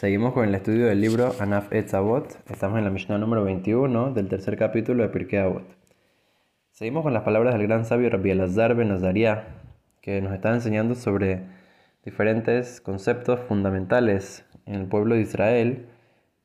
Seguimos con el estudio del libro Anaf Etzavot. Estamos en la Mishnah número 21 del tercer capítulo de Pirkei Avot. Seguimos con las palabras del gran sabio Rabbi Elazar ben Azariah, que nos está enseñando sobre diferentes conceptos fundamentales en el pueblo de Israel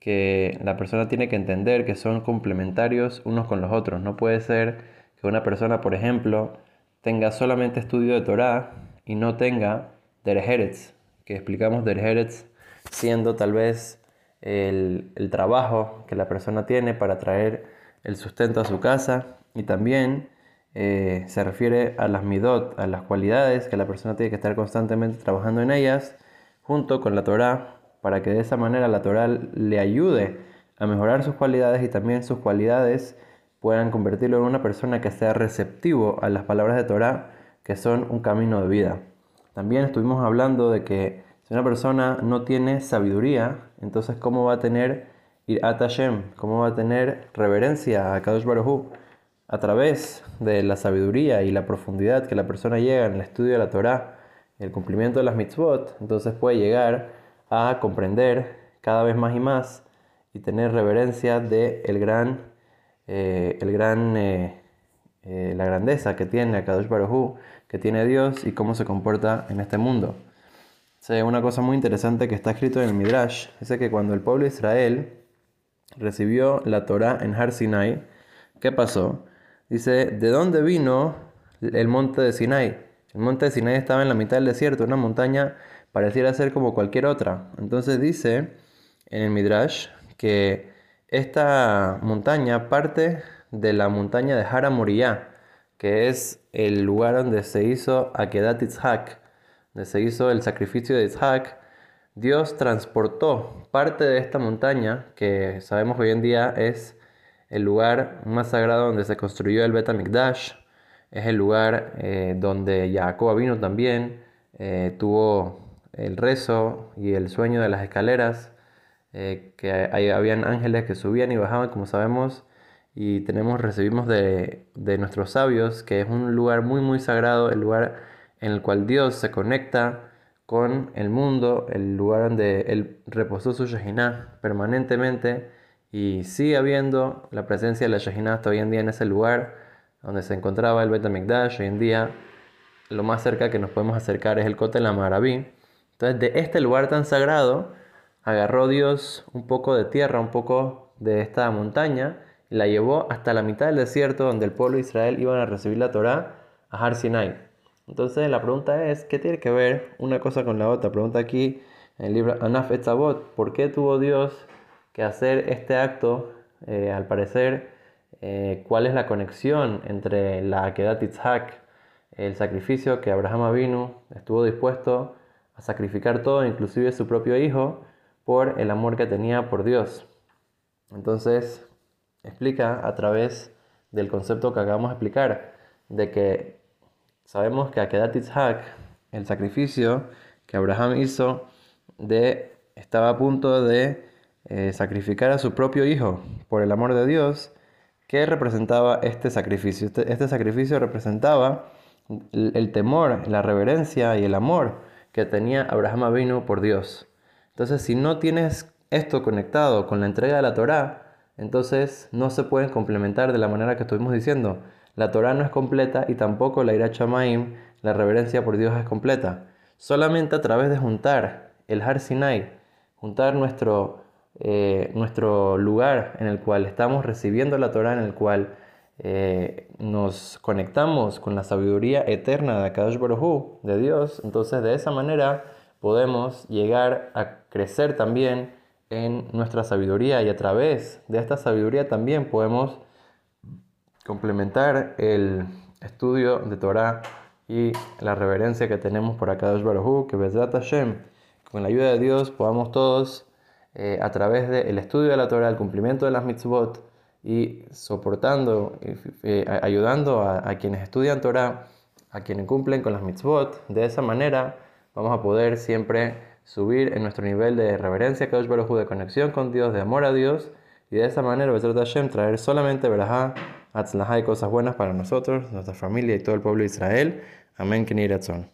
que la persona tiene que entender que son complementarios unos con los otros. No puede ser que una persona, por ejemplo, tenga solamente estudio de Torah y no tenga Derejeretz, que explicamos Derejeretz siendo tal vez el, trabajo que la persona tiene para traer el sustento a su casa y también eh, se refiere a las midot, a las cualidades que la persona tiene que estar constantemente trabajando en ellas junto con la Torah para que de esa manera la Torah le ayude a mejorar sus cualidades y también sus cualidades puedan convertirlo en una persona que sea receptivo a las palabras de Torah que son un camino de vida. También estuvimos hablando de que si una persona no tiene sabiduría, entonces ¿cómo va a tener Irat Hashem? ¿Cómo va a tener reverencia a Kadosh Baruj A través de la sabiduría y la profundidad que la persona llega en el estudio de la Torah, el cumplimiento de las mitzvot, entonces puede llegar a comprender cada vez más y más y tener reverencia de el gran, eh, el gran, eh, eh, la grandeza que tiene Kadosh Baruj que tiene Dios y cómo se comporta en este mundo una cosa muy interesante que está escrito en el Midrash. Dice que cuando el pueblo de Israel recibió la Torah en Har Sinai, ¿qué pasó? Dice, ¿de dónde vino el monte de Sinai? El monte de Sinai estaba en la mitad del desierto, una montaña pareciera ser como cualquier otra. Entonces dice en el Midrash que esta montaña parte de la montaña de Hara Moriah, que es el lugar donde se hizo Akedat Itzhak se hizo el sacrificio de Isaac, Dios transportó parte de esta montaña, que sabemos hoy en día es el lugar más sagrado donde se construyó el Bet HaMikdash, es el lugar eh, donde Jacob vino también, eh, tuvo el rezo y el sueño de las escaleras, eh, que ahí habían ángeles que subían y bajaban, como sabemos, y tenemos, recibimos de, de nuestros sabios, que es un lugar muy, muy sagrado, el lugar en el cual Dios se conecta con el mundo, el lugar donde Él reposó su Shejinah permanentemente y sigue habiendo la presencia de la Shejinah hasta hoy en día en ese lugar donde se encontraba el Bet HaMikdash. Hoy en día lo más cerca que nos podemos acercar es el Kotel Amaraví. Entonces de este lugar tan sagrado agarró Dios un poco de tierra, un poco de esta montaña y la llevó hasta la mitad del desierto donde el pueblo de Israel iban a recibir la Torá a Har Sinai. Entonces la pregunta es, ¿qué tiene que ver una cosa con la otra? Pregunta aquí en el libro Anaf Etzavot, ¿por qué tuvo Dios que hacer este acto? Eh, al parecer, eh, ¿cuál es la conexión entre la Akedat Itzhak, el sacrificio que Abraham vino, estuvo dispuesto a sacrificar todo, inclusive su propio hijo, por el amor que tenía por Dios? Entonces, explica a través del concepto que acabamos de explicar, de que Sabemos que Akedat Itzhak, el sacrificio que Abraham hizo, de, estaba a punto de eh, sacrificar a su propio hijo por el amor de Dios. ¿Qué representaba este sacrificio? Este, este sacrificio representaba el, temor, la reverencia y el amor que tenía Abraham Avinu por Dios. Entonces, si no tienes esto conectado con la entrega de la Torá, entonces no se pueden complementar de la manera que estuvimos diciendo. La Torah no es completa y tampoco la Ira Chamaim, la reverencia por Dios es completa. Solamente a través de juntar el Har Sinai, juntar nuestro, eh, nuestro lugar en el cual estamos recibiendo la Torah, en el cual eh, nos conectamos con la sabiduría eterna de Akadosh Baruj de Dios, entonces de esa manera podemos llegar a crecer también en nuestra sabiduría y a través de esta sabiduría también podemos complementar el estudio de Torah y la reverencia que tenemos por Akadosh Baruj que Bezrat Hashem, con la ayuda de Dios podamos todos, eh, a través del estudio de la Torah, el cumplimiento de las mitzvot y soportando, eh, ayudando a, quienes estudian Torah, a quienes cumplen con las mitzvot, de esa manera vamos a poder siempre subir en nuestro nivel de reverencia a Kadosh Baruj de conexión con Dios, de amor a Dios, y de esa manera, Bezrat Hashem, traer solamente verajá Atzlajá y cosas buenas para nosotros, nuestra familia y todo el pueblo de Israel. Amén, Keniratson.